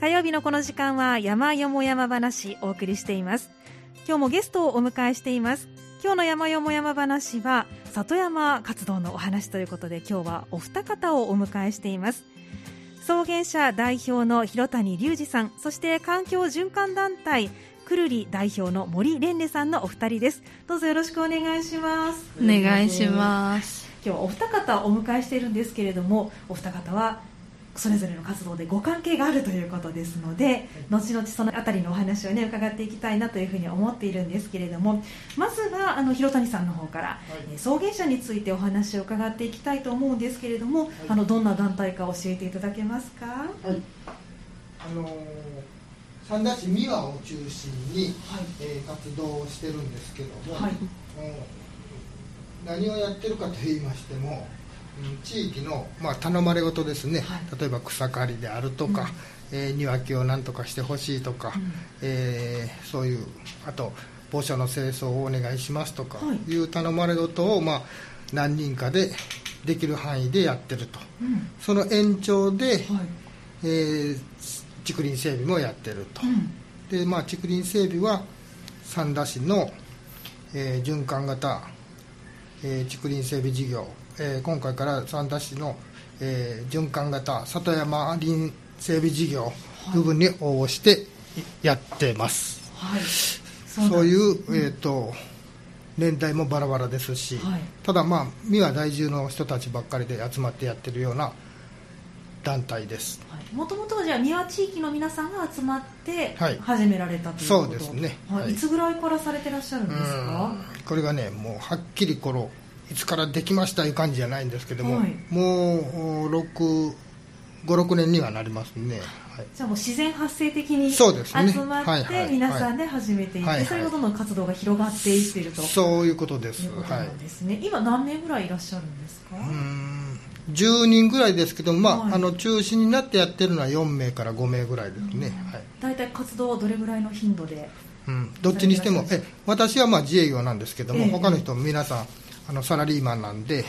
火曜日のこの時間は山よも山話お送りしています。今日もゲストをお迎えしています。今日の山よも山話は里山活動のお話ということで今日はお二方をお迎えしています。草原社代表の広谷隆二さんそして環境循環団体くるり代表の森蓮蓮さんのお二人です。どうぞよろしくお願いします。お願いします。今日はお二方お迎えしているんですけれどもお二方はそれぞれの活動でご関係があるということですので後々そのあたりのお話をね伺っていきたいなというふうに思っているんですけれどもまずはあの広谷さんの方から、はい、草原社についてお話を伺っていきたいと思うんですけれども、はい、あのどんな団体か教えていただけますか、はい、あの三田市三輪を中心に、はい、えー、活動をしてるんですけども、はい、何をやってるかと言いましても地域の、まあ、頼まれ事ですね、はい、例えば草刈りであるとか、うん、えー、庭木を何とかしてほしいとか、うん、えー、そういうあと墓所の清掃をお願いしますとかい。う頼まれ事を、まあ、何人かでできる範囲でやってると、うん、その延長で、はい、えー、竹林整備もやってると、でまあ、竹林整備は三田市の、えー、循環型、えー、竹林整備事業えー、今回から三田市の、えー、循環型里山林整備事業部分に応募してやってます、はい、そういう、えーと、年代もバラバラですし、はい、ただまあ三輪在住の人たちばっかりで集まってやってるような団体です。もともとじゃあ三輪地域の皆さんが集まって始められたということ、はい、そうですね、はい、い。つぐらいからされてらっしゃるんですか？これがねもうはっきりこのいつからできましたいう感じじゃないんですけども、はい、もう56年にはなりますね、はい、じゃあもう自然発生的に集まって皆さんで始めていって、それがどんどん活動が広がっていっていると。そういうことです。はい。ですね、今何名ぐらいいらっしゃるんですか？うん10人ぐらいですけど、まあ、はい、あの中心になってやってるのは4名から5名ぐらいですね、はい、大体活動はどれぐらいの頻度でうん、どっちにしてもえ私はまあ自営業なんですけども、えー、他の人皆さんあのサラリーマンなんで、はい。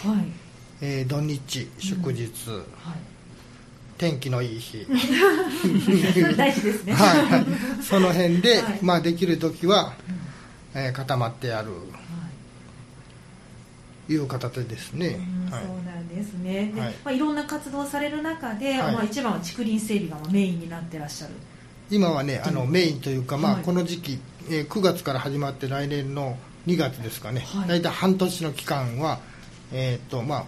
えー、土日祝日、うん。はい、天気のいい日。大事ですね、はいはい、その辺で、はい、まあ、できる時は、うん、えー、固まってやる、はい、いう形ですね、はい、そうなんですね。で、はい。まあ、いろんな活動される中で、まあ、一番は竹林整備がメインになってらっしゃる。今はねあのメインというか、まあ、この時期、えー、9月から始まって来年の2月ですかね、はい、大体半年の期間は、えーとまあ、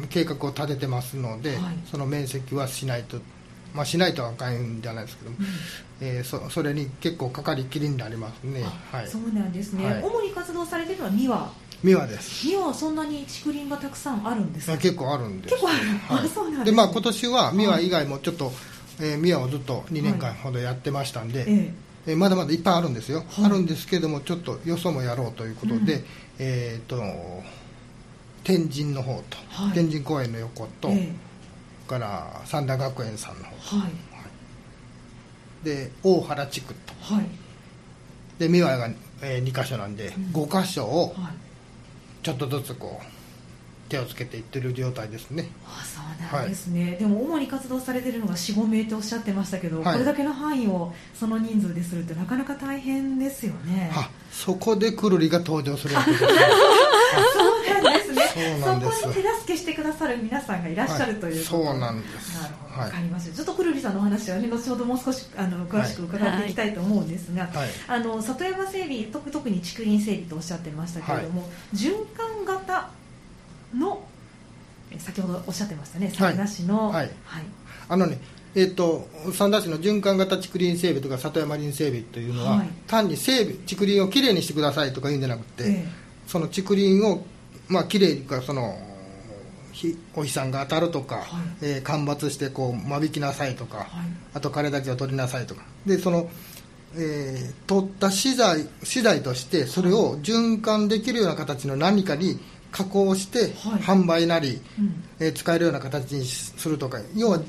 うん、計画を立ててますので、はい、その面積はしないと、まあ、しないとはあかんじゃないですけども、うん、えー、そそれに結構かかりきりになりますね、はい、そうなんですね、はい、主に活動されてるのは三輪。三輪です。三輪はそんなに竹林がたくさんあるんですか？結構あるんです。結構ある、はい、そうなんです、でまあ今年は三輪以外もちょっと、えー、三輪をずっと2年間ほどやってましたんで、えええまだまだいっぱいあるんですよ、はい、あるんですけどもちょっとよそもやろうということで、うん、えーと、天神の方と、はい、天神公園の横と、えー、から三田学園さんの方、はい、で大原地区と、で三輪が、えー、2か所なんで、うん、5か所をちょっとずつこう手をつけていってる状態ですね。あそうなんですね、はい、でも主に活動されてるのが45名っておっしゃってましたけど、はい、これだけの範囲をその人数でするってなかなか大変ですよね。あそこでくるりが登場するわけですね。そうなんです。ねそこに手助けしてくださる皆さんがいらっしゃるというそうなんです。なるほど、分かりました。ちょっとくるりさんのお話はね後ほどもう少しあの詳しく伺っていきたいと思うんですが、はい、あの里山整備特に竹林整備とおっしゃってましたけれども、循環型の先ほどおっしゃってましたね三田市の、はい、はい、あのねえーと、三田市の循環型竹林整備とか里山林整備というのは、はい、単に整備竹林をきれいにしてくださいとか言うんじゃなくて、えー、その竹林を、まあきれいかそのお日さんが当たるとか、はい、えー、間伐してこう間引きなさいとか、はい、あと枯れだけを取りなさいとか。でその、えー、取った資材資材としてそれを循環できるような形の何かに加工して販売なり、えー、使えるような形にするとか要は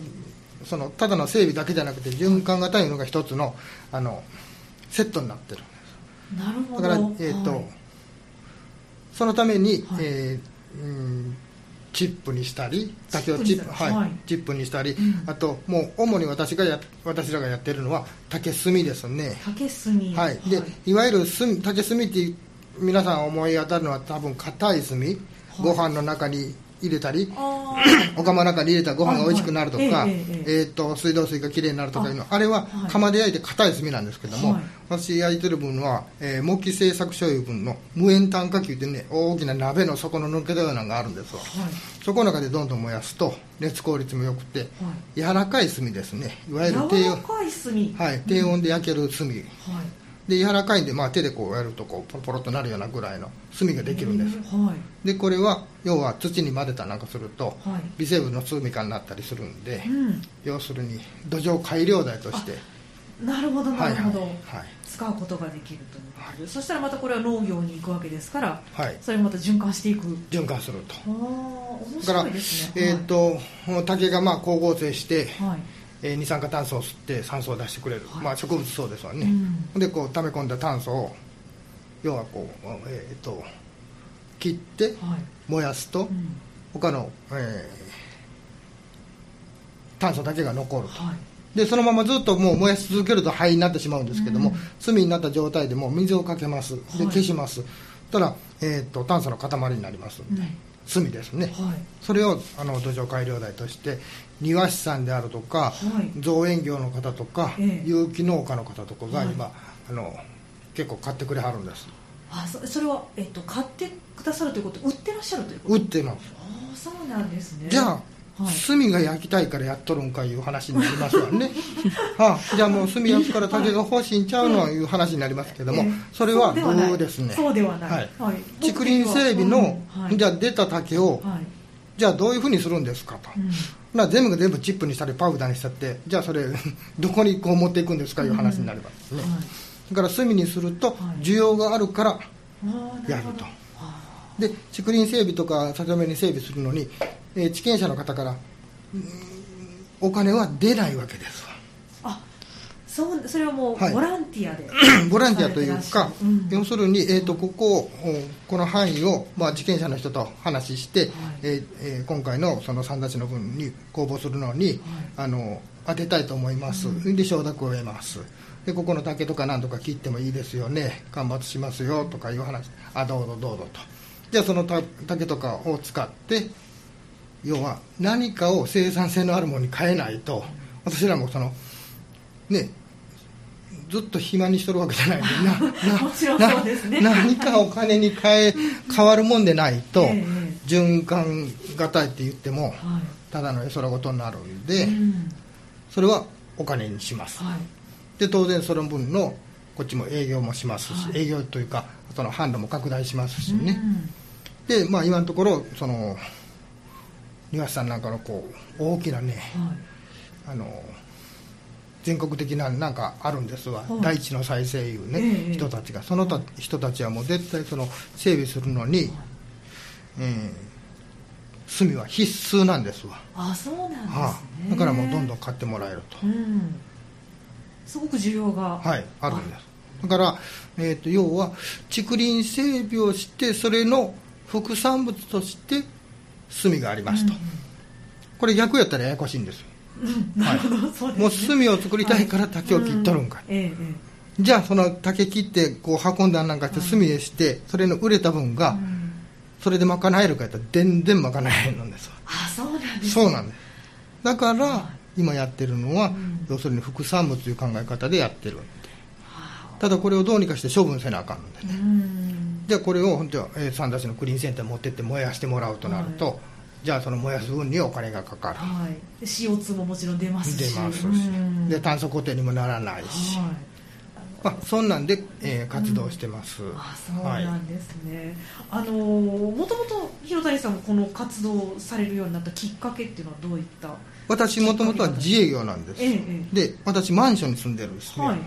そのただの整備だけじゃなくて循環型いうのが一つのあのセットになってるなるほど。だから、えーと、はい、そのために、はい、えー、うんチップにしたり竹をチップはい、はい。チップにしたり、うん。あともう主に私がや私らがやってるのは竹炭ですね。竹炭。はい、でい。わゆる炭竹炭って皆さん思い当たるのは多分硬い炭、ご飯の中に入れたりあ お釜の中に入れたらご飯が美味しくなるとか、はい。はいえと水道水がきれいになるとかいうの。ああれははい。釜で焼いて硬い炭なんですけども、はい。私焼いてる分は、えー木製作所いう分の無塩炭化球ってね大きな鍋の底の抜けたようなのがあるんですわ。ーはい。そこの中でどんどん燃やすと熱効率も良くて柔らかい炭ですね。いわゆる低温柔らかい炭。はい、低温で焼ける炭、はいで柔らかいんで、まあ、手でこうやるとこうポロポロっとなるようなぐらいの炭ができるんですはい。でこれは要は土に混ぜたなんかするとはい。微生物の住みかになったりするんでうん。要するに土壌改良剤としてなるほどなるほど、はいはい使うことができるということで、そしたらまたこれは農業に行くわけですからはい。それもまた循環していく。循環すると。ああ面白いですね。えー、と竹がまあ光合成して、はいえー二酸化炭素を吸って酸素を出してくれる、はい。まあ、植物そうですわね、うん。でこう溜め込んだ炭素を要はこう、えー、と切ってはい。燃やすと、うん。他の、えー炭素だけが残ると。はい。でそのままずっともう燃やし続けると灰になってしまうんですけども、うん。炭になった状態でもう水をかけます。ではい。消します、たら、えー、と炭素の塊になりますんで、うん炭ですね、はい。それをあの土壌改良剤として庭師さんであるとか、はい。造園業の方とか、ええ。有機農家の方とかがはい。今、あの結構買ってくれはるんです。あそそれは、えっと、買ってくださるということ売ってらっしゃるということ？売ってます。ああそうなんですね。じゃあ、はい。炭が焼きたいからやっとるんかいう話になりますわね、はあ、じゃあもう炭焼くから竹が欲しいんちゃうのいう話になりますけども、ええ。それはそうですね？そうではない。はい。はい。竹林整備の、じゃあ出た竹を、はい。じゃあどういうふうにするんですかと、うんな全部が全部チップにしたりパウダーにしたってじゃあそれ どこにこう持っていくんですかいう話になりますね、はい。だから炭にするとはい。需要があるからやると。で竹林整備とか里山に整備するのに、えー地権者の方からうんお金は出ないわけですそうそれはもうはい。ボランティアで、ボランティアというかうん。要するに、えー、とこここの範囲を、まあ、地権者の人と話して、えーえー今回のその三立ちの分に公募するのに、あの当てたいと思います、で承諾を得ます。でここの竹とか何とか切ってもいいですよね。間伐しますよとかいう話。あどうぞどうぞと。じゃあそのた竹とかを使って要は何かを生産性のあるものに変えないと私らもそのねずっと暇にしとるわけじゃない。んでな何かお金に変え変わるもんでないと、ええ循環型いって言ってもはい。ただの絵空事になるんで、うん。それはお金にします。はい。で当然その分のこっちも営業もしますし、はい。営業というかその販路も拡大しますしね、うん。でまあ今のところその庭師さんなんかのこう大きなねはい。あの全国的ななんかあるんですわ、はい。大地の再生いうね、ええ人たちが。そのた人たちはもう絶対その整備するのに、えー炭は必須なんですわ、あそうなんですね、はあ、だからもうどんどん買ってもらえると、うん。すごく需要が。はいあるんです。だから、えー、と要は竹林整備をしてそれの副産物として炭がありますと、これ逆やったらややこしいんですなるほど、そうもうですね。炭を作りたいから竹を切っとるんかい、うえええじゃあその竹切ってこう運んだんなんかして炭へしてそれの売れた分がそれで賄えるかやったら全然賄えへんのですわ。あそうなんですそうなんです。だからは今やってるのはうん。要するに副産物という考え方でやってるただこれをどうにかして処分せなあかんのでね。うん。じゃあこれを本当はえー三田市のクリーンセンターに持ってって燃やしてもらうとなるとじゃあその燃やす分にお金がかかる。はい。で CO2 ももちろん出ますし。出ますし。うん。で炭素固定にもならないし。はい。まあそんなんでえー活動してます。あそうはいなんですね、あのーもともと広谷さんもこの活動されるようになったきっかけっていうのはどういった？私もともとは自営業なんです。えええ。で私マンションに住んでるんですね、はい。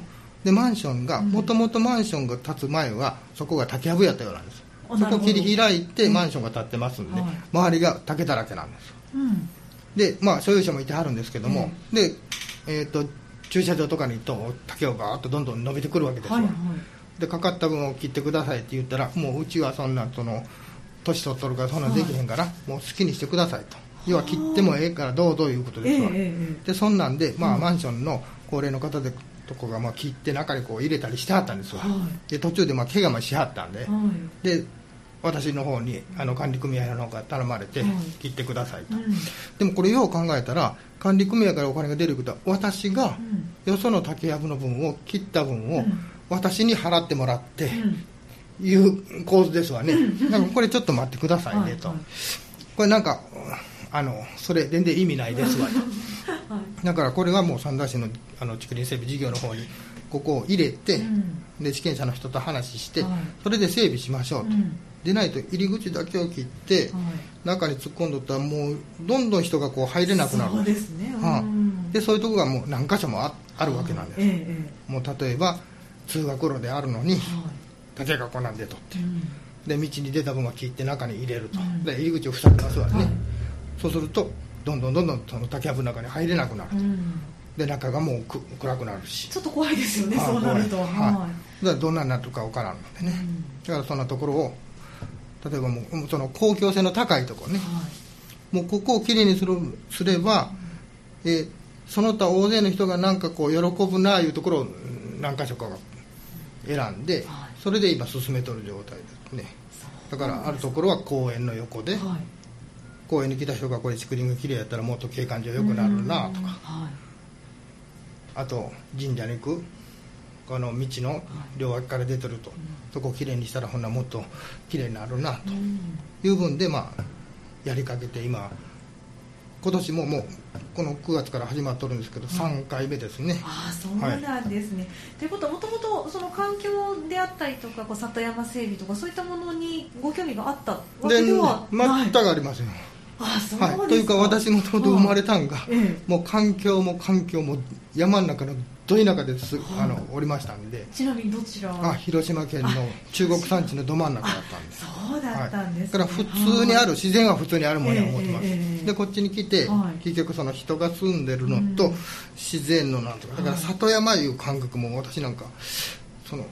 でマンションがうん。もともとマンションが建つ前はそこが竹やぶやったようなんですそこ切り開いてマンションが建ってますんで、はい。周りが竹だらけなんです。うん。でまあ所有者もいてはるんですけども、で、えー、と駐車場とかにと竹をバーッとどんどん伸びてくるわけですわ、はいはい。でかかった分を切ってくださいって言ったらもううちはそんなその年取っとるからそんなんできへんから、もう好きにしてくださいと。要は切ってもええからどうぞいうことですわ、でそんなんで、まあ、マンションの高齢の方でとこがまあ切って中にこう入れたりしてはったんですわ、で途中でまあ怪我もしはったんで、で私の方にあの管理組合の方から頼まれて切ってくださいと、でもこれよう考えたら管理組合からお金が出ることは私がよその竹やぶの分を切った分を私に払ってもらって、いう構図ですわね、だからこれちょっと待ってくださいねと、これなんかあのそれ全然意味ないですわと、だからこれはもう三田市のあの竹林整備事業の方にここを入れて、で地権者の人と話して、それで整備しましょうと。でないと入り口だけを切って、中に突っ込んどったらもうどんどん人がこう入れなくなる。そうですね、はあ、でそういうところがもう何箇所もああるわけなんです、ええ、もう例えば通学路であるのに、竹がこなんでとって、で道に出た分は切って中に入れると、で入り口を塞ぎますわね、はい、そうするとどんどんどんどんその竹やぶの中に入れなくなると、で中がもうく暗くなるし。ちょっと怖いですよねそうなると。はい、だからどんなになるか分からんのでね、だからそんなところを例えばもうその公共性の高いところね、はい、もうここをきれいにするすれば、えー、その他大勢の人がなんかこう喜ぶなあいうところを何か所か選んで、はい、それで今進めとる状態ですね。だからあるところは公園の横で、はい、公園に来た人がこれ竹林がきれいやったらもっと景観上良くなるなとか、あと神社に行く。この道の両脇から出てると、そこをきれいにしたらほんなもっときれいになるなと。いう分で、まあ、やりかけて今今年ももうこの9月から始まっとるんですけど、3回目ですね。ああそうなんですね、はい、ということはもともとその環境であったりとかこう里山整備とかそういったものにご興味があったわけでは全くありませんあそうはい、というか私もともと生まれたんが、もう環境も環境も山の中のど田舎です、あのおりましたんで。ちなみにどちらあ広島県の中国山地のど真ん中だったんです。そうだったんです、ね、だから普通にある、自然は普通にあるものに思ってます、えでこっちに来て、はい、結局その人が住んでるのと、自然のなんとか。だから里山いう感覚も私なんかその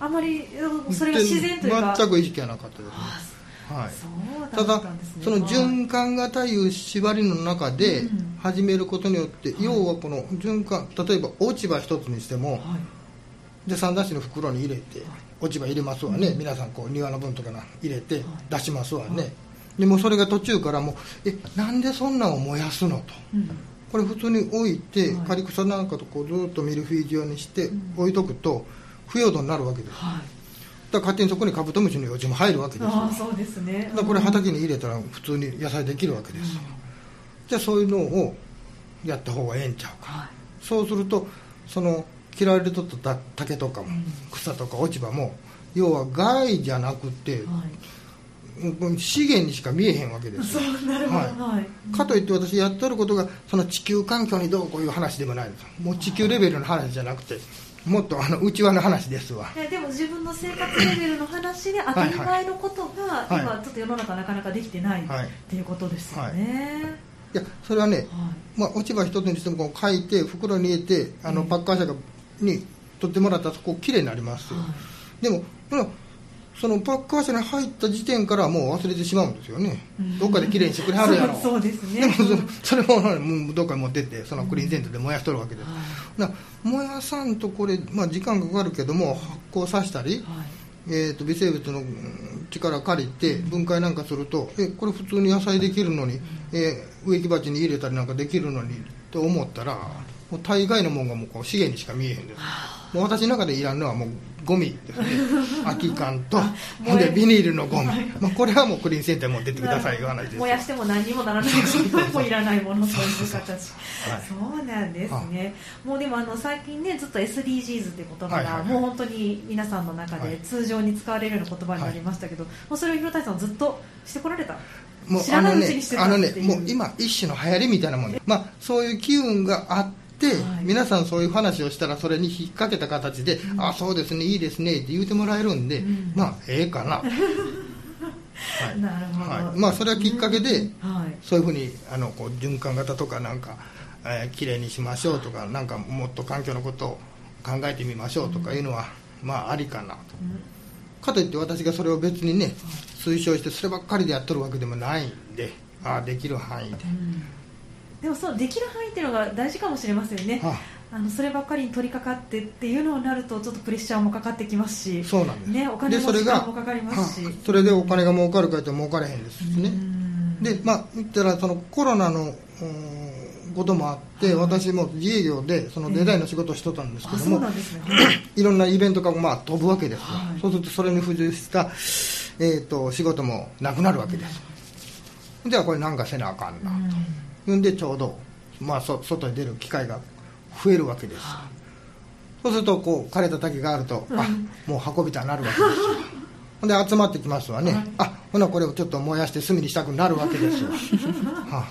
あまりそれが自然というか。全く意識はなかったですはい、ただその循環型いう縛りの中で始めることによって、要はこの循環例えば落ち葉一つにしても、で三田市の袋に入れて落ち葉入れますわね、皆さんこう庭の分とか入れて出しますわね、でもそれが途中からもうえなんでそんなんを燃やすのと、これ普通に置いて、刈草なんかとこうずっとミルフィーユ状にして置いとくと腐葉土になるわけです、だから勝手にそこにカブトムシの幼虫も入るわけですあそうですね、だこれ畑に入れたら普通に野菜できるわけです、うん、じゃあそういうのをやった方がええんちゃうか、はい、そうするとその切られとった竹とかも、草とか落ち葉も要は害じゃなくて、はい、資源にしか見えへんわけですそうなるほど、はい、かといって私やってることがその地球環境にどうこういう話でもないんですもう地球レベルの話じゃなくてもっとあの内輪の話ですわ。でも自分の生活レベルの話で当たり前のことが今ちょっと世の中なかなかできてない、はい、っていうことですよね、はい。いやそれはね、はい、まあ、落ち葉一つにしてもこう書いて袋に入れてあのパッカー車に取ってもらったらそこきれいになりますよ、はい、でもそのパッカー車に入った時点からもう忘れてしまうんですよね、うん、どっかできれいにしてくれはるやろ。そうですね。でもそれももうどっかに持ってってそのクリーンセンターで燃やしとるわけです、うん、燃やさんとこれ、まあ、時間かかるけども発酵させたり、はい。えーと、微生物の力借りて分解なんかするとえこれ普通に野菜できるのに、えー、植木鉢に入れたりなんかできるのにと思ったらもう大概のもんがもうこう資源にしか見えへんです。もう私の中でいらんのはもうゴミですね空き缶とほんでビニールのゴミ、まあ、これはもうクリーンセンター持ってってくださいいう話です燃やしても何にもならない。もいらないものそういう形。そうなんですね。もうでもあの最近ねずっと SDGs って言葉がもう本当に皆さんの中で通常に使われるような言葉になりましたけど、もうそれを広谷さんずっとしてこられた？もうあのねあのねもう今一種の流行りみたいなもんで、まあ、そういう機運があって、はい、皆さんそういう話をしたらそれに引っ掛けた形で、うん、あそうですねいいですねって言うてもらえるんで、うん、まあええかな。はい、なるほど、はい、まあそれはきっかけで、うんはい、そういうふうにあのこう循環型とかなんか、えー、きれいにしましょうとかなんかもっと環境のことを考えてみましょうとかいうのは、まあありかなと。かといって私がそれを別にね推奨してそればっかりでやっとるわけでもないんでああできる範囲で、でもそのできる範囲っていうのが大事かもしれませんね、はあのそればっかりに取り掛かってっていうのになるとちょっとプレッシャーもかかってきますし。そうなんです、ね、お金もでそれが時間もかかりますし。はそれでお金が儲かるかと儲かれへんですしね。うん。でまあ言ったらそのコロナのうんこともあって、私も自営業でそのデザインの仕事をしとったんですけあそうども、なんですね。いろんなイベントがまあ飛ぶわけです。よ、はい。そうするとそれに付随した、えー、と仕事もなくなるわけです、じゃあこれなんかせなあかんなと、ん、でちょうど、まあ、そ外に出る機会が増えるわけです、そうするとこう枯れた滝があると、あもう運びたなるわけですよ。ほ んで集まってきますわね、あほなこれをちょっと燃やして炭にしたくなるわけですよ、は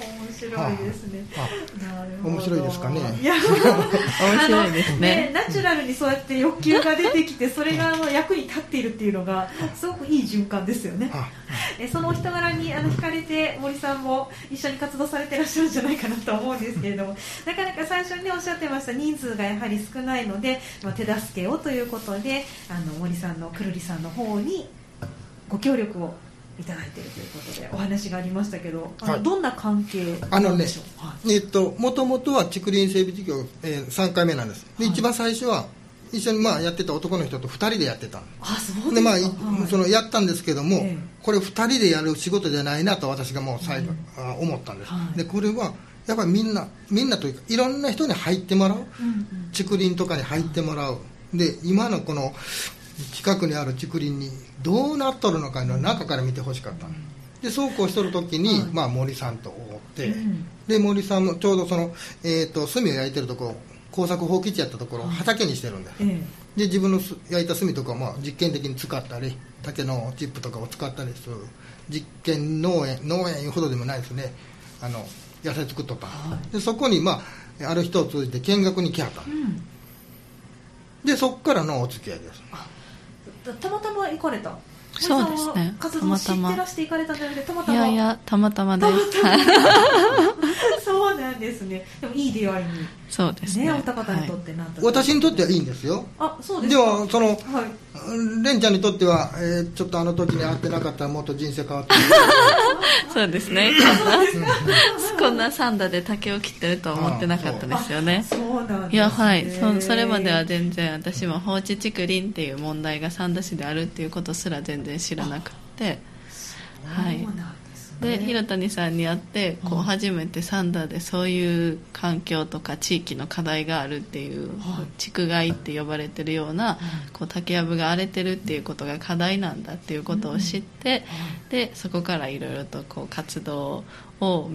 面白いですね。面白いですかね。いや 面白いですね。あのナチュラルにそうやって欲求が出てきてそれがあの役に立っているっていうのがすごくいい循環ですよね。あ。はえそのお人柄にあの惹かれて森さんも一緒に活動されてらっしゃるんじゃないかなと思うんですけれども。なかなか最初に、ね、おっしゃってました人数がやはり少ないので、まあ、手助けをということであの森さんのくるりさんの方にご協力をいただいているということでお話がありましたけどあの、はい。どんな関係あのねなんでしょう、はい。えっともともとは竹林整備事業、えー、3回目なんです。で、一番最初は一緒にまあやってた男の人と2人でやってたの。あそうでまあ、いはいそのやったんですけども、ええ。これ2人でやる仕事じゃないなと私がもう最後、あ思ったんです、はい。でこれはやっぱりみんなみんなというかいろんな人に入ってもらう。うんうん。竹林とかに入ってもらう。で今のこの近くにある竹林にどうなっとるのかの中から見てほしかったの。でそうこうしとる時に、はい。まあ、森さんと会って、うん。で森さんもちょうどその、えー、と炭を焼いてるところ工作放棄地やったところを畑にしてるんです、えで自分のす焼いた炭とかをまあ実験的に使ったり竹のチップとかを使ったりする実験農園農園いうほどでもないですね。あの野菜作っとった。の、はでそこにまあある人を通じて見学に来はった。うん。でそこからのお付き合いです。たたまたま行かれた。そうですね。活動を知たまたまってらして行かれたんじゃなくてたまたま。いやいやたまたまです。そうなんですね。でもいい出会いに。そうですね。ねお二方にとってなんと、私にとってはいいんですよ。あそうですでかはそのはい。レンちゃんにとっては、えーちょっとあの時に会ってなかったらもっと人生変わってそうですね。こんなサンダで竹を切ってるとは思ってなかったですよね。そうなんです、ね、いやはい。そそれまでは全然私も放置竹林っていう問題が三田市であるっていうことすら全然知らなくて。はい。そうなんですねで広谷さんに会ってこうはい初めてサンダーでそういう環境とか地域の課題があるっていうはい。竹害って呼ばれてるようなこう竹やぶが荒れてるっていうことが課題なんだっていうことを知ってでそこからいろいろとこう活動を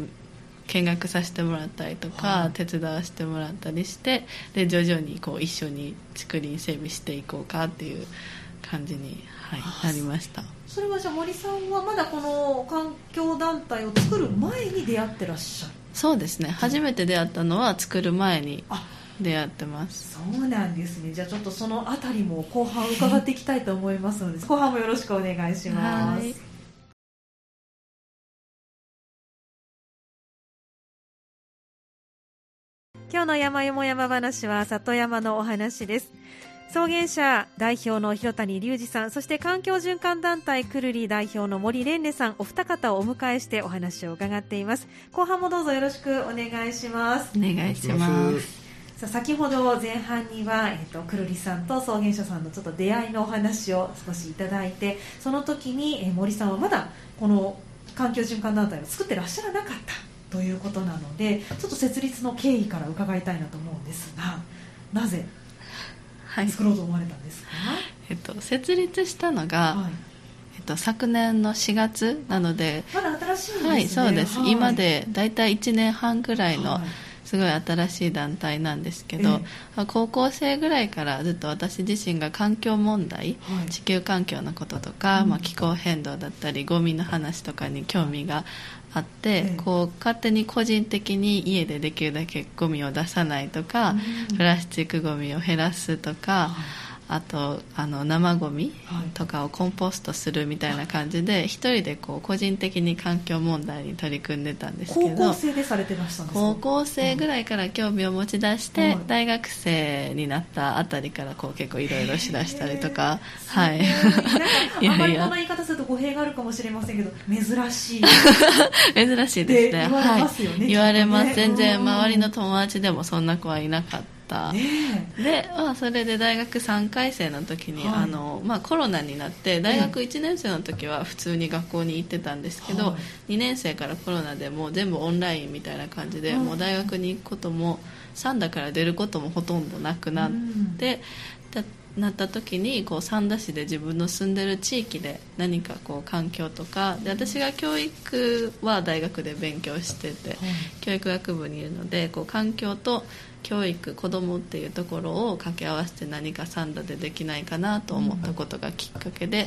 見学させてもらったりとか、はい。手伝わせてもらったりしてで徐々にこう一緒に竹林整備していこうかっていう感じに、はいなりましたそれはじゃあ森さんはまだこの環境団体を作る前に出会ってらっしゃる？そうですね。初めて出会ったのは作る前にあ。出会ってます。そうなんですね。じゃあちょっとそのあたりも後半伺っていきたいと思いますので後半もよろしくお願いします、はい。今日の山よも山話は里山のお話です草原社代表の広谷隆二さんそして環境循環団体くるり代表の森蓮々さんお二方をお迎えしてお話を伺っています。後半もどうぞよろしくお願いします。お願いします。さあ先ほど前半には、えっとくるりさんと草原社さんのちょっと出会いのお話を少しいただいてその時に、えー森さんはまだこの環境循環団体を作ってらっしゃらなかったということなのでちょっと設立の経緯から伺いたいなと思うんですがなぜはい作ろうと思われたんですか、えっと、設立したのが、はい、えっと、昨年の4月なのでまだ新しいんですね。はいそうです、はい。今で大体1年半ぐらいのはい。すごい新しい団体なんですけど、え高校生ぐらいからずっと私自身が環境問題はい。地球環境のこととか、うん。まあ、気候変動だったりゴミの話とかに興味があって、ええ。こう勝手に個人的に家でできるだけゴミを出さないとか、うん。プラスチックゴミを減らすとか、あとあの生ゴミとかをコンポストするみたいな感じで一人でこう個人的に環境問題に取り組んでたんですけど高校生でされてました高校生ぐらいから興味を持ち出して、大学生になったあたりからこう結構いろいろしだしたりとかはい。い。やいや。こんな言い方すると語弊があるかもしれませんけど珍しい。珍しいですね。はい、言われます、全然周りの友達でもそんな子はいなかったで、まあ、それで大学3回生の時に、はい、あのまあ、コロナになって大学1年生の時は普通に学校に行ってたんですけど、はい、2年生からコロナでもう全部オンラインみたいな感じで、はい、もう大学に行くことも三田から出ることもほとんどなくなって、うん、なった時にこう三田市で自分の住んでる地域で何かこう環境とかで私が教育は大学で勉強してて、教育学部にいるのでこう環境と教育子どもっていうところを掛け合わせて何かサンダでできないかなと思ったことがきっかけで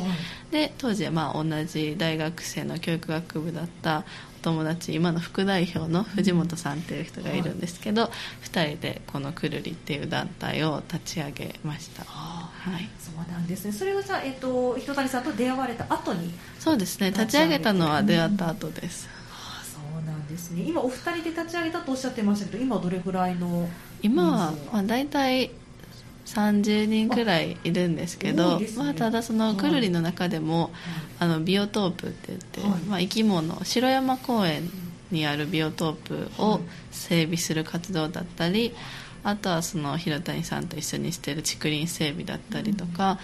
で当時はまあ同じ大学生の教育学部だったお友達今の副代表の藤本さんっていう人がいるんですけど、はい、2人でこのくるりっていう団体を立ち上げました。はい、そうなんですね。それはじゃあ、えっと、人谷さんと出会われた後に？そうですね。立ち上げたのは出会った後です。そうなんですね。今お二人で立ち上げたとおっしゃってましたけど、今どれぐらいの。今は、まあ、大体30人くらいいるんですけど、ね、まあ、ただそのくるりの中でも、はい、あのビオトープって言って、はい、まあ、生き物城山公園にあるビオトープを整備する活動だったり、あとはその広谷さんと一緒にしてる竹林整備だったりとか、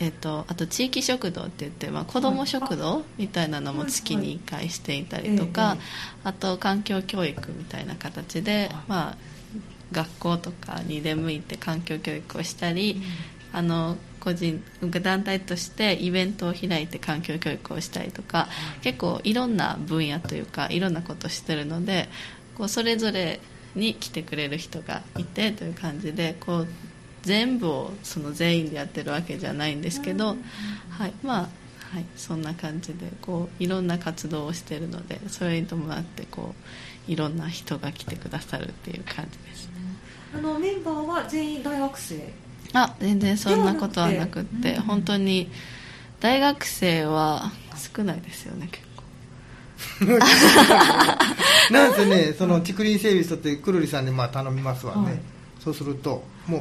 えーと、あと地域食堂って言って、まあ、子ども食堂みたいなのも月に1回していたりとか、あと環境教育みたいな形で、まあ、学校とかに出向いて環境教育をしたり、あの個人団体としてイベントを開いて環境教育をしたりとか結構いろんな分野というかいろんなことをしてるのでこうそれぞれに来てくれる人がいてという感じでこう全部をその全員でやってるわけじゃないんですけど、はい。まあはい、そんな感じでこういろんな活動をしてるのでそれに伴ってこういろんな人が来てくださるっていう感じですあのメンバーは全員大学生？あ全然そんなことはなくって、うん、本当に大学生は少ないですよね結構。なんせねその竹林整備所ってくるりさんにまあ頼みますわね、はい、そうするとも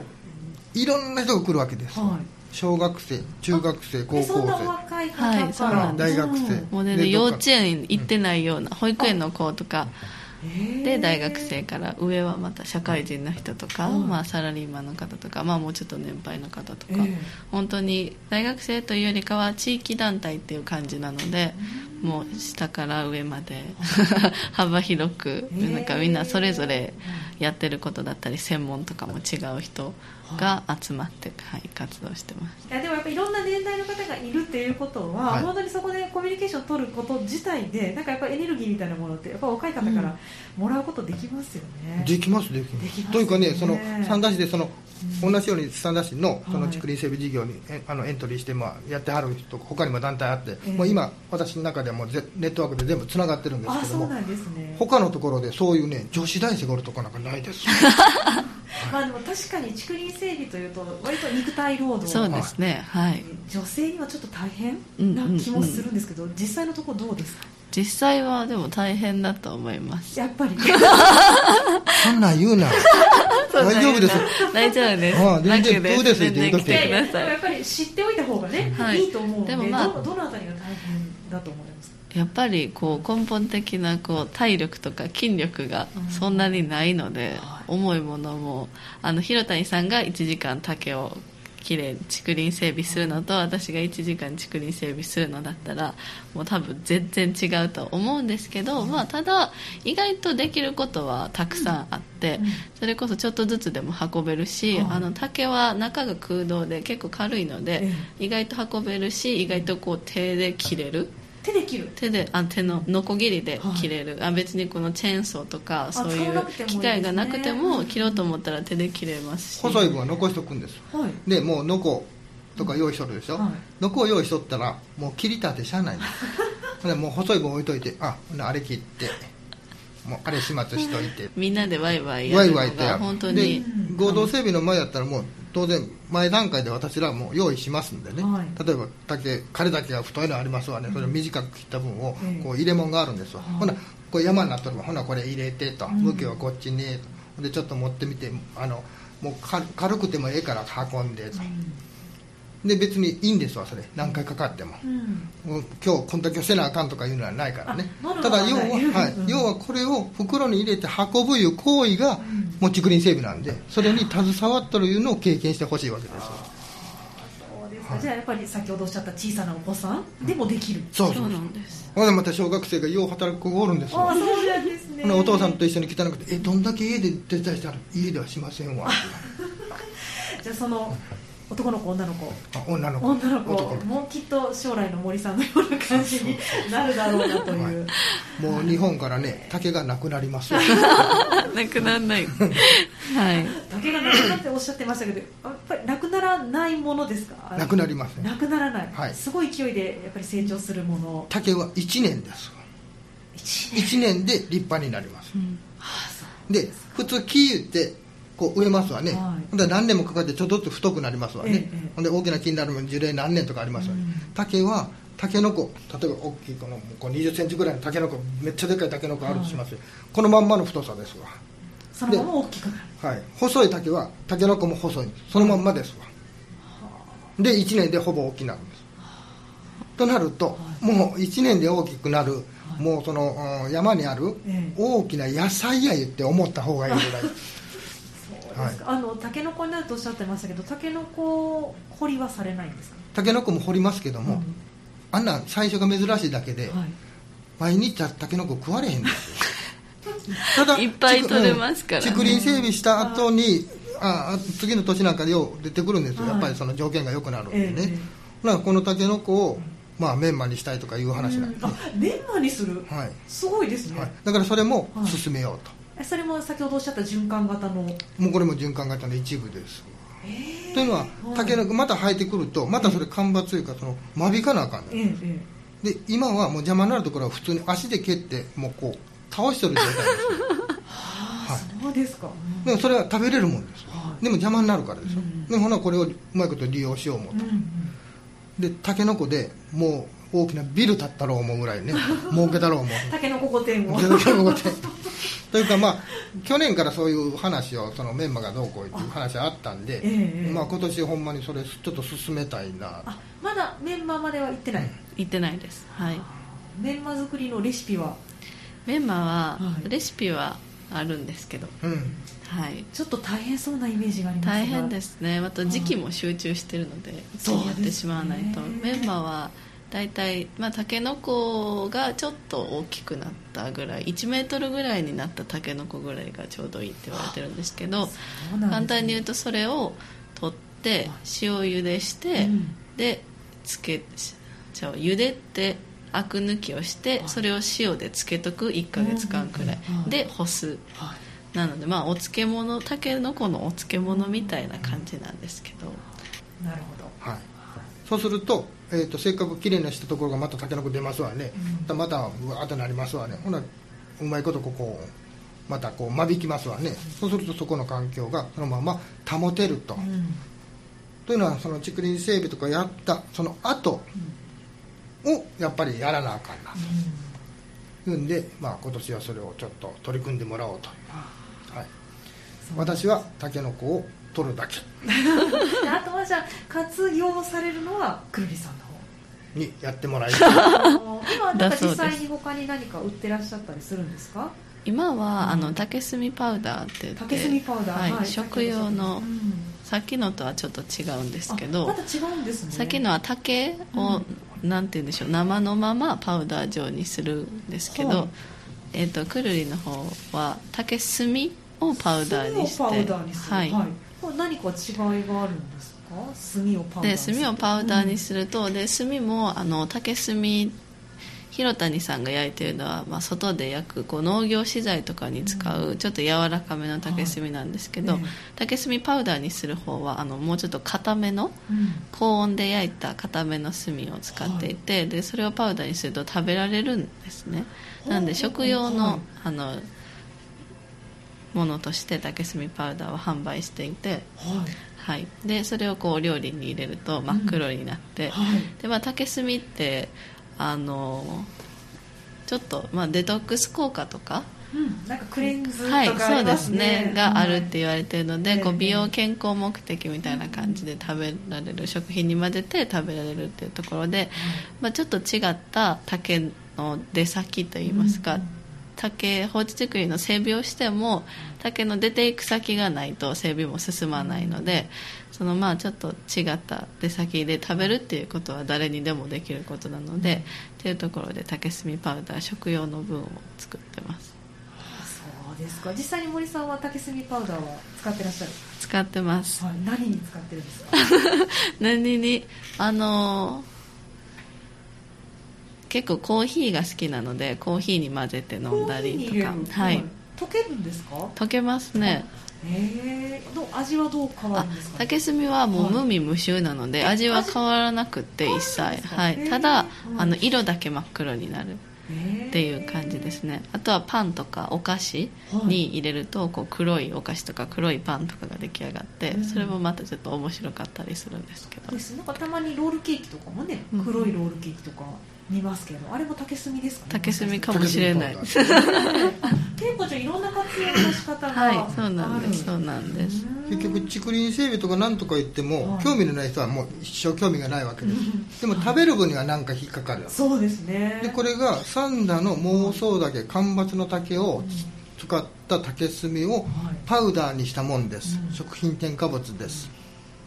ういろんな人が来るわけです、はい、小学生中学生高校生。はいそうなん大学生。もうね幼稚園行ってないような、保育園の子とか、で大学生から上はまた社会人の人とか、まあ、サラリーマンの方とか、まあ、もうちょっと年配の方とか、本当に大学生というよりかは地域団体っていう感じなので、もう下から上まで 幅広くなんかみんなそれぞれやってることだったり専門とかも違う人が集まって、はい、活動してます。いやでもやっぱいろんな年代の方がいるっていうことは、はい、本当にそこでコミュニケーションを取ること自体でなんかやっぱエネルギーみたいなものってやっぱ若い方からもらうことできますよね、うん、できます。できます、ね、というかねその三田市でその同じように三田市のその竹林整備事業に、はい、あのエントリーして、まあ、やってはる人他にも団体あって、えー、もう今私の中ではもうネットワークで全部つながってるんですけども、ね、他のところでそういうね女子大生がおるとかなんかないです まあでも確かに竹林整備というと割と肉体労働そうですね。はい。女性にはちょっと大変な気もするんですけど、うんうんうん、実際のところどうですか？実際はでも大変だと思います。やっぱり。そんなん言うな。大丈夫です。大丈夫です。ああ全然どうです？って言うとやっぱり知っておいた方がね、はい、いいと思うのででも、まあ、どのあたりが大変だと思いますか？やっぱりこう根本的なこう体力とか筋力がそんなにないので、重いものもあの広谷さんが1時間竹をきれいに竹林整備するのと私が1時間竹林整備するのだったらもう多分全然違うと思うんですけど、まあ、ただ意外とできることはたくさんあって、それこそちょっとずつでも運べるし、あの竹は中が空洞で結構軽いので、意外と運べるし意外とこう手で切れる。手で切る。手であ手のノコギリで切れる、はい、あ別にこのチェーンソーとかそういう機械がなくても切ろうと思ったら手で切れます。し細い分は残しとくんです、はい、でもうノコとか用意しとるでしょ、はい、ノコを用意しとったらもう切りたてしゃあないんです。でもう細い分置いといてああれ切ってもうあれ始末しといて。みんなでワイワイやるのが本当に合同整備の前やったらもう当然前段階で私らも用意しますんでね、はい。例えば竹枯れ竹が太いのありますわね、それを短く切った分をええ。こう入れ物があるんですわ、はい。ほなこれ山になっとるわほなこれ入れてと、うん。向きはこっちにと。でちょっと持ってみてあのもう軽軽くてもええから運んでと、で別にいいんですわそれ。何回かかっても、うん。今日こんだけせなあかんとかいうのはないからね。ただ要は、はい。要はこれを袋に入れて運ぶいう行為が、んもう竹林整備なんでそれに携わっとるいうのを経験してほしいわけです。よそうですか。じゃあやっぱり先ほどおっしゃった小さなお子さんでもできる、そうそうそうなんです。ほんでまた小学生がよう働く子がおるんですよ。ああそうなんですね。お父さんと一緒に来たなくて「えどんだけ家で手伝いしたら家ではしませんわ」じゃあその男の子女の子。あ女の子。女の子。もきっと将来の森さんのような感じになるだろうなという、子もう日本からね 竹がなくなりますよ。なくならない。はい。竹がなくなっておっしゃってましたけどやっぱりなくならないものですか？なくなりますね。なくならない、はい。すごい勢いでやっぱり成長するもの。竹は1年です。わ1 1年で立派になります。うん。で普通木言ってこう植えますわね、はい。ほんで何年もかかってちょっとずつ太くなりますわね、ええで大きな木になるのに樹齢何年とかありますわね、うん。竹はタケノコ例えば大きいこのこう20センチぐらいのタケノコめっちゃでかいタケノコあるとしますよ、このまんまの太さですわ。そのまま大きくはい、細い竹はタケノコも細い。そのまんまですわ。で1年でほぼ大きくなるんです。となるともう1年で大きくなるもうそのうん山にあるええ。大きな野菜や言って思った方がいいぐらいそうですか、あのタケノコになるとおっしゃってましたけどタケノコ掘りはされないんですか？タケノコも掘りますけども、うん。あんなん最初が珍しいだけで、はい。毎日タケノコ食われへんですよ。ただいっぱい取れますからね。竹林整備した後にああ次の年なんかでよう出てくるんですよ、はい。やっぱりその条件が良くなるんでね、ええ。えほなこのタケノコを、まあ、メンマにしたいとかいう話なんで、うん。あメンマにする、はい。すごいですね、はい、だからそれもはい。進めようと、えそれも先ほどおっしゃった循環型の？もうこれも循環型の一部です。ええというのはタケノコまた生えてくるとまたそれ間伐というかその間引かなあかんねんえええで今はもう邪魔になるところは普通に足で蹴ってもうこう倒してる状態です。はいそうですか、うん。でもそれは食べれるもんです。よはい。でも邪魔になるからですよ、うん。でもほなこれをうまいこと利用しよう思うと、うんうん。でタケノコでもう大きなビル建ったろう思うぐらいね 儲けたろう思う。タケノコ御殿を。というかまあ 去年からそういう話をそのメンマがどうこうっていう話あったんで、ええまあ、今年ほんまにそれちょっと進めたいな。あまだメンマまでは行ってない、行ってないです。はい。メンマ作りのレシピは？メンマははい。レシピはあるんですけど。うん。はい。ちょっと大変そうなイメージがありますが。大変ですね。また時期も集中してるので一気にやってしまわないと、メンマは大体まあタケノコがちょっと大きくなったぐらい1メートルぐらいになったタケノコぐらいがちょうどいいって言われてるんですけどね。簡単に言うとそれを取って塩茹でして、うん。でつけじゃあ茹でてアク抜きをしてはい。それを塩でつけとく1ヶ月間くらい。うんうんうんで干す。はい。なのでまあお漬物たけのこのお漬物みたいな感じなんですけど。なるほど。はい、そうすると,、えー、とせっかくきれいなしたところがまたタケノコ出ますわね、うん。またうわーってなりますわね。ほなうまいことここまたこう間引きますわね。そうするとそこの環境がそのまま保てると、うん。というのはその竹林整備とかやったその後をやっぱりやらなあかんなと。いうんで、まあ、今年はそれをちょっと取り組んでもらおうと、はい、私はタケノコを取るだけ。であとはじゃあ活用されるのはくるりさんの方。にやってもらいたい今なんか実際に他に何か売ってらっしゃったりするんですか？今は、うん。あの竹炭パウダーって言って竹炭パウダー。はい。食用のうん。さっきのとはちょっと違うんですけどあまた違うんですね。さっきのは竹を、なんて言うんでしょう生のままパウダー状にするんですけど、はい。えー、とくるりの方は竹炭をパウダーにして炭をパウダーにする。はいこれ何か違いがあるんですか？炭をパウダーでにする炭をパウダーにすると、で炭もあの竹炭広谷さんが焼いてるのは、まあ、外で焼くこう農業資材とかに使うちょっと柔らかめの竹炭なんですけど、はいええ。竹炭パウダーにする方はあのもうちょっと硬めのうん。高温で焼いた固めの炭を使っていて、でそれをパウダーにすると食べられるんですね。なんで食用の,、はい。あのものとして竹炭パウダーを販売していて、はい。はい、でそれをこうお料理に入れると真っ黒になって、はい。でまあ、竹炭ってあのちょっと、まあ、デトックス効果とかうん、なんかクレンズとかはい、あそうですすねねがあるって言われてるので、はいこう美容ええ健康目的みたいな感じで食べられる食品に混ぜて食べられるっていうところで、まあ、ちょっと違った竹の出先といいますか、うん竹放置竹林の整備をしても竹の出ていく先がないと整備も進まないのでそのまあちょっと違った出先で食べるっていうことは誰にでもできることなので、っていうところで竹炭パウダー食用の分を作ってます。あそうですか。実際に森さんは竹炭パウダーは使ってらっしゃる、使ってます。はい、何に使ってるんですか？何に？あの結構コーヒーが好きなのでコーヒーに混ぜて飲んだりとか。はい。溶けるんですか？溶けますね。へえどう味はどう変わあるんですか、竹炭はもうはい無味無臭なので味は変わらなくって一切。はい。ただはい。あの色だけ真っ黒になる。っっていう感じですね。あとはパンとかお菓子に入れるとこう黒いお菓子とか黒いパンとかが出来上がってうん。それもまたちょっと面白かったりするんですけど。です。なんかたまにロールケーキとかもねうん。黒いロールケーキとか見ますけど、あれも竹炭ですかね竹炭かもしれない。竹炭パウダー結構じゃあいろんな活用の仕方がはいそうなんですあるそうなんです。結局竹林整備とか何とか言っても、はい。興味のない人はもう一生興味がないわけです。でも食べる分には何か引っかかる。そうですね。でこれが三田の妄想竹間伐の竹を使った竹炭をはい。パウダーにしたもんです、うん。食品添加物です。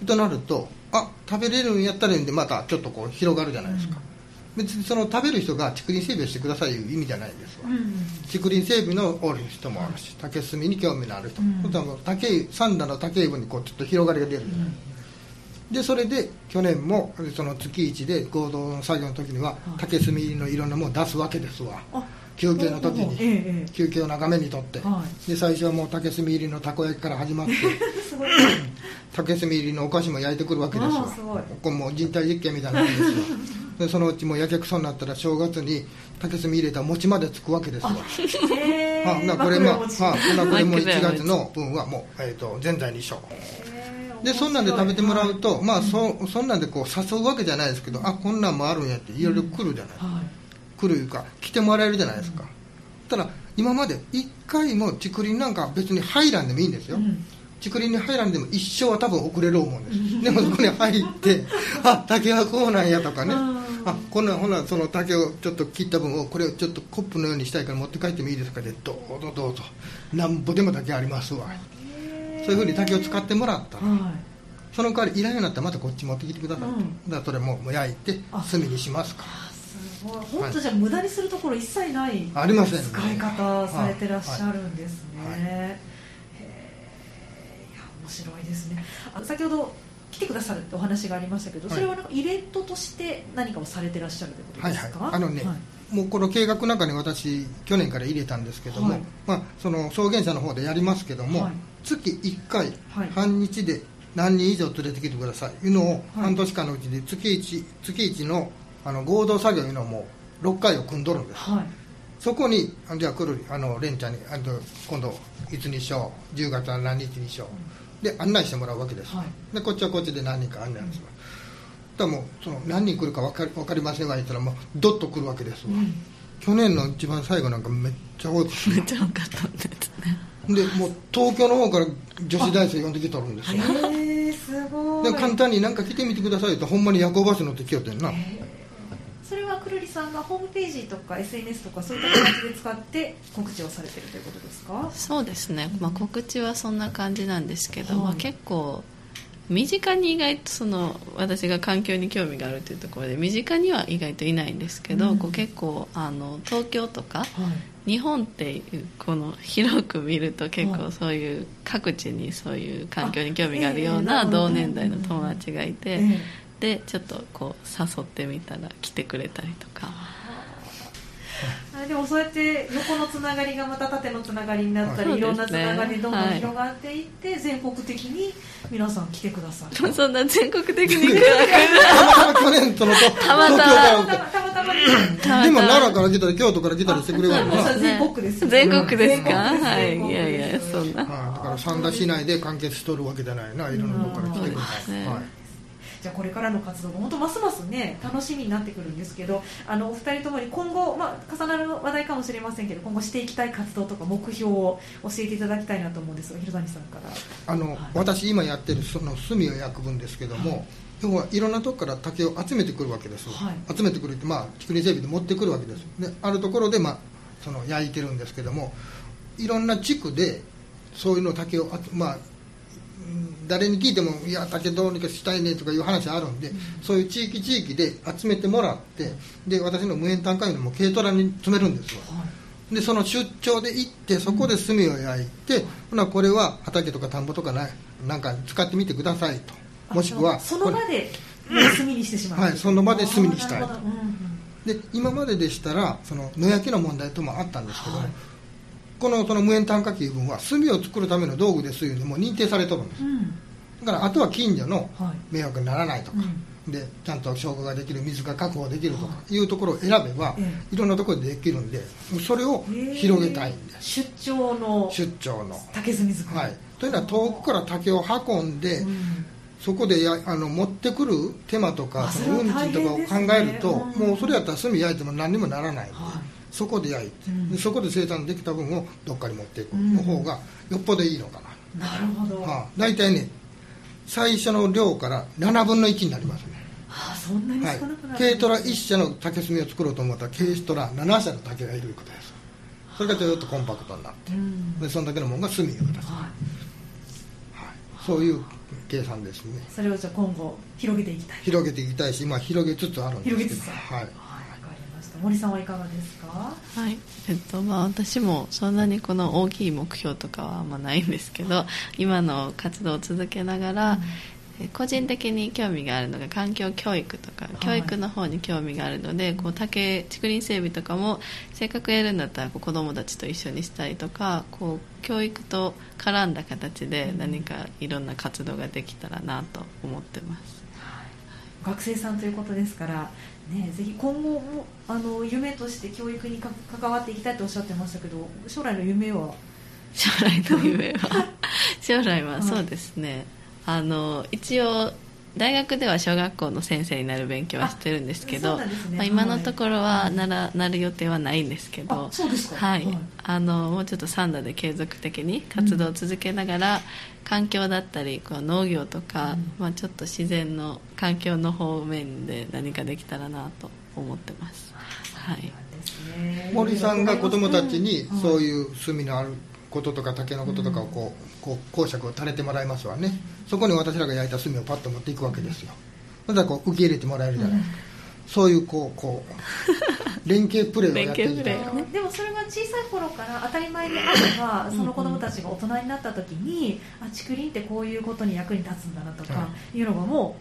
となるとあ食べれるんやったらいいんでまたちょっとこう広がるじゃないですか、別にその食べる人が竹林整備をしてくださいいう意味じゃないですわ、うん。竹林整備のおる人もあるし竹炭に興味のある人、もう竹三田の竹井分にこうちょっと広がりが出るじゃない、でそれで去年もその月一で合同の作業の時にははい。竹炭のいろんなものを出すわけですわ。あ休憩の時に。えええ休憩を長めにとって、はで最初はもう竹炭入りのたこ焼きから始まって 竹炭入りのお菓子も焼いてくるわけですわ。これもう人体実験みたいなもんですよ でそのうちもうやけくそになったら正月に竹炭入れた餅までつくわけですわあなこれも、枕餅。はあ、なこれも1枕餅。月の分はもう、えー、とぜんざいにしよう。でそんなんで食べてもらうと、面まあそそんなんでこう誘うわけじゃないですけどあこんなんもあるんやっていろいろ来るじゃない、白いはい。来るいうか来てもらえるじゃないですか、ただ今まで1回も竹林なんか別に入らんでもいいんですよ、うん。竹林に入らんでも一生は多分遅れる思うんです。でもそこに入って あ竹はこうなんやとかね。うんあこんなんほなその竹をちょっと切った分をこれをちょっとコップのようにしたいから持って帰ってもいいですか？でどうぞどうぞ。なんぼでも竹ありますわ。そういうふうに竹を使ってもらった。らはその代わりいらんようになったらまたこっち持ってきてください。と、うん。だからそれももう焼いてあ。炭にしますか。いすごい。本当じゃあ無駄にするところ一切ないありませんね。使い方されてらっしゃるんですね、はい。へえいや面白いですね。あ先ほど来てくださるってお話がありましたけど、はい。それはなんかイベントとして何かをされてらっしゃるということはいですか、はいあのね、はい。もうこの計画の中に私去年から入れたんですけども、はい。まあ、その草原社の方でやりますけども、はい。月1回、はい。半日で何人以上連れてきてくださいいうのを、はい。半年間のうちで月1月一のあの合同作業いうのをもう6回を組んどるんです。はい。そこにあじゃあ来るあのレンちゃんにあと今度いつにしよう10月は何日にしようで案内してもらうわけです、はい。でこっちはこっちで何人か案内す。る、だからもうその何人来るか分かり分かりませんわ言ったらもうドッと来るわけですわ、うん。去年の一番最後なんかめっちゃ多いめっちゃ多かったんですね。でもう東京の方から女子大生呼んできとるんですよ。へえすごい。で簡単になんか来てみてくださいってほんまに夜行バス乗ってきよってんな。それはくるりさんがホームページとか SNS とかそういった形で使って告知をされてるということですか？そうですね、まあ、告知はそんな感じなんですけど、はい。まあ、結構身近に意外とその私が環境に興味があるというところで身近には意外といないんですけど、うん。こう結構あの東京とかはい。日本っていうこの広く見ると結はい。構そういう各地にそういう環境に興味があるようなえ同年代の友達がいてええでちょっとこう誘ってみたら来てくれたりとか。あでもそうやって横のつながりがまた縦のつながりになったり、はいい、ろんなつながりどんどんはい広がっていって、全国的に皆さん来てください そんな全国的に来て たまたま去年とのとたまたま。東京がたまたまたまにでも奈良から来たり京都から来たりしてくれるからな、はい、全国です全国ですかはい。いやいやそんな。だから三田市内で完結しとるわけじゃないな。いろんなとこから来てくれた、ね。はいじゃあこれからの活動が本当ますますね楽しみになってくるんですけどあのお二人ともに今後、まあ、重なる話題かもしれませんけど今後していきたい活動とか目標を教えていただきたいなと思うんですが広谷さんから。あの、私今やってるその炭を焼く分ですけども、要はいろんなとこから竹を集めてくるわけです、はい。集めてくるってまあ竹林整備で持ってくるわけですであるところでまあその焼いてるんですけどもいろんな地区でそういうの竹をまあうん誰に聞いても「いや竹どうにかしたいね」とかいう話あるんで、そういう地域地域で集めてもらってで私の無縁炭化員も軽トラに詰めるんですよ、でその出張で行ってそこで炭を焼いて、ほなこれは畑とか田んぼとかないなんか使ってみてくださいと。もしくはその場で炭にしてしまう。はいその場で炭にしたいあーなるほど。うんうん。で今まででしたらその野焼きの問題ともあったんですけども、はいこのその無塩炭化器分は炭を作るための道具ですいうのも認定されとるんです。うん。だからあとは近所のはい。迷惑にならないとか、でちゃんと消火ができる水が確保できるとかい。うところを選べば、えいろんなところでできるんでそれを広げたいんです、出張の出張の。竹炭作り、はい、というのは遠くから竹を運んで、うん。そこでやあの持ってくる手間とか運賃とかを考えると、うん。もうそれやったら炭焼いても何にもならない。んで、はいそこで焼いて、うん。でそこで生産できた分をどっかに持っていく。うん。の方がよっぽどいいのかな、なるほど、はあ、大体ね最初の量から7分の1になりますね、あそんなにはい少なくなる、、軽トラ1社の竹炭を作ろうと思ったら軽トラ7社の竹がいることです。それがずっとコンパクトになってうん。でそのだけのものが炭を出す、はい、はい、そういう計算ですね。それをじゃあ今後広げていきたい。広げていきたいし今広げつつあるんですけど。広げつつはい森さんはいかがですか？はい。えっとまあ、私もそんなにこの大きい目標とかはあんまないんですけど 今の活動を続けながら、え個人的に興味があるのが環境教育とかい。教育の方に興味があるので、こう竹竹林整備とかもせっかくやるんだったらこう子どもたちと一緒にしたりとかこう教育と絡んだ形で何かいろんな活動ができたらなと思ってます。学生さんということですから、ね、ぜひ今後もあの夢として教育にか関わっていきたいとおっしゃってましたけど将来の夢は？将来の夢は？将来はそうですね、あの一応大学では小学校の先生になる勉強はしてるんですけあどね。まあ、今のところははい。ならなる予定はないんですけどはい。はい。あのもうちょっとサンダで継続的に活動を続けながら、環境だったりこう農業とか、うん。まあ、ちょっと自然の環境の方面で何かできたらなと思ってます、はい、ですね。森さんが子供たちにうんそういう炭のあることとか竹のこととかをこうこう講釈を垂れてもらいますわね。そこに私らが焼いた炭をパッと持っていくわけですよ。そしたらこう受け入れてもらえるじゃない。そういうこうこう 連携プレーをやっていきたいでもそれが小さい頃から当たり前であればその子供たちが大人になった時にあ竹林ってこういうことに役に立つんだなとかい。うのがも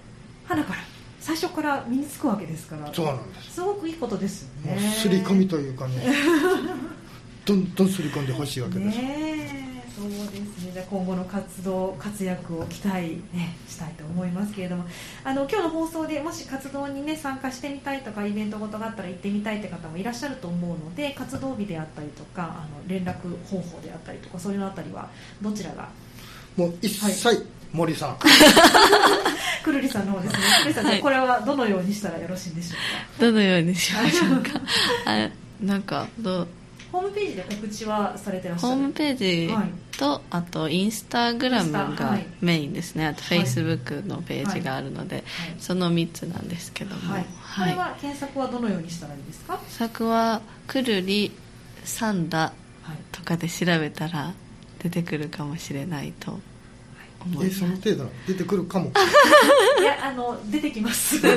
う花から最初から身につくわけですから。そうなんです。すごくいいことですよもうね刷り込みというかね どんどん刷り込んでほしいわけです、ねえそうですねじゃあ今後の活動活躍を期待、ね、したいと思いますけれどもあの今日の放送でもし活動に、ね、参加してみたいとかイベントごとがあったら行ってみたいって方もいらっしゃると思うので活動日であったりとかあの連絡方法であったりとかそういうのあたりはどちらがもう一切はい森さん、くるりさんの方ですねくるりさん、はいこれはどのようにしたらよろしいんでしょうかどのようにしましょうかあなんかどうホームページで告知はされてらっしゃる？ホームページと、あとインスタグラムがい。メインですね。あとフはいェイスブックのページがあるので、その3つなんですけども、はい、こはい。れは検索はどのようにしたらいいですか、作はくるりサンダはいとかで調べたら出てくるかもしれないとえその程度出てくるかも。いや、あの、出てきます。す。い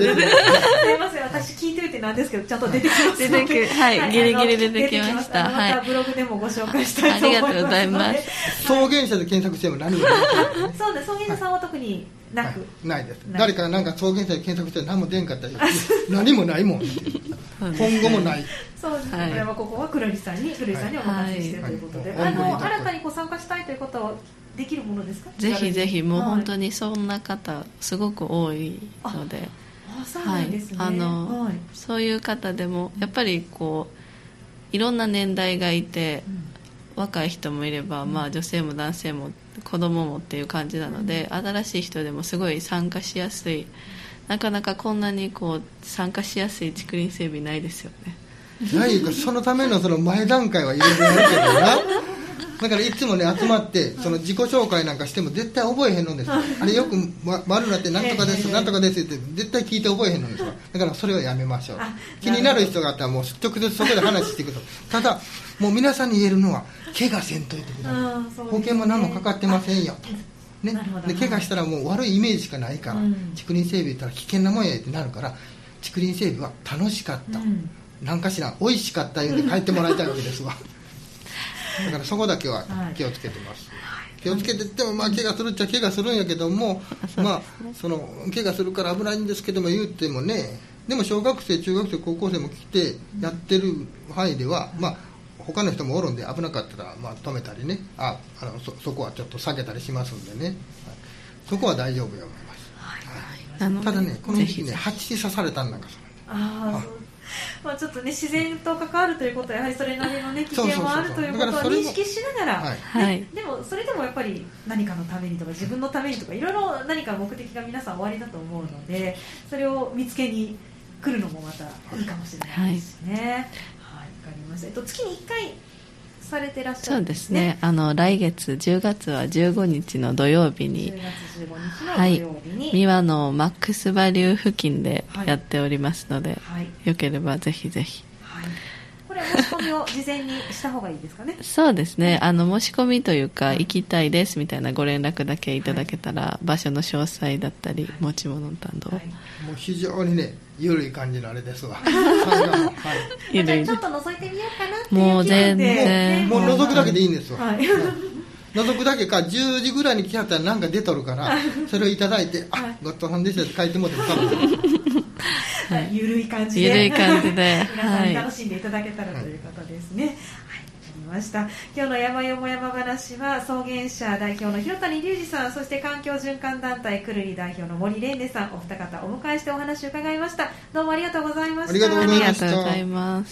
ません、私聞いてるってなんですけど、ちゃんと出てきます。出てくるはいギリギリ出てきました。また。ブログでもご紹介したいと思います。ので。ありがとうございます。草原社で検索しても何もそうです、草原さんは特になく。はい。ないです。誰かなんか草原社で検索して何も出んかったら 何もないもん。今後もない。そうですね、はい。これはここはくるりさんに、くるりさんにお任せしてるということで、あの、はい。はいはい。新たにこう参加したいということはできるものですか？ぜひぜひもう本当に。にそんな方すごく多いので、はい、あの、はい、そういう方でもやっぱりこういろんな年代がいて、うん、若い人もいれば、まあ、女性も男性も子供もっていう感じなので、うん、新しい人でもすごい参加しやすい。なかなかこんなにこう参加しやすい竹林整備ないですよね。ないかそのためのその前段階はいろいろあるけどな だからいつもね集まってその自己紹介なんかしても絶対覚えへんのですあれよく、ま、丸なってなんとかですなんとかですって絶対聞いて覚えへんのですだからそれはやめましょう。気になる人があったらもう直接そこで話してい。くとただもう皆さんに言えるのは怪我せんといてください、保険も何もかかってませんよ。とね、で怪我したらもう悪いイメージしかないから、うん、竹林整備言ったら危険なもんやってなるから竹林整備は楽しかった、うん、何かしら美味しかった言うて帰ってもらいたいわけですわだからそこだけは気をつけてます、はい、気をつけてってもまあ怪我するっちゃ怪我するんやけども、まあその怪我するから危ないんですけども言ってもねでも小学生中学生高校生も来てやってる範囲では、まあ他の人もおるんで危なかったら、まあ、止めたりね。ああのそそこはちょっと下げたりしますんでね、はい、そこは大丈夫や思います、はい。はい、ただねこの時期ね蜂に刺されたんなんかああ まあ、ちょっとね自然と関わるということはやはりそれなりの、ね、危険もあるということを認識しながら、はい、でもそれでもやっぱり何かのためにとか自分のためにとかいろいろ何か目的が皆さん終わりだと思うのでそれを見つけに来るのもまたいいかもしれないですね。かりました、えっと、月に1回されてらっしゃる、ね、そうですね。あの来月10月は15日の土曜日に10月15日の土曜日に、はい、三輪のマックスバリュー付近でやっておりますので、はい、よければぜひぜひ。これ申し込みを事前にした方がいいですかね？そうですね。あの申し込みというか行きたいですみたいなご連絡だけいただけたら、はい、場所の詳細だったり持ち物担当、はい、もう非常にね緩い感じのあれですわ。はい、ゆるい。ちょっと覗いてみようかなもう全然。もう覗くだけでいいんですわ。はい、覗くだけか、10時ぐらいに来はったらなんか出とるから、それをいただいて、あ、ごっとさんでしたって書いてもらっても はい、ゆるい感じで。ゆるい感じで。皆さんに楽しんでいただけたらということですね。はいました。今日の山よも山話は草原社代表の広谷隆二さんそして環境循環団体くるり代表の森蓮音さんお二方お迎えしてお話を伺いました。どうもありがとうございました。ありがとうございました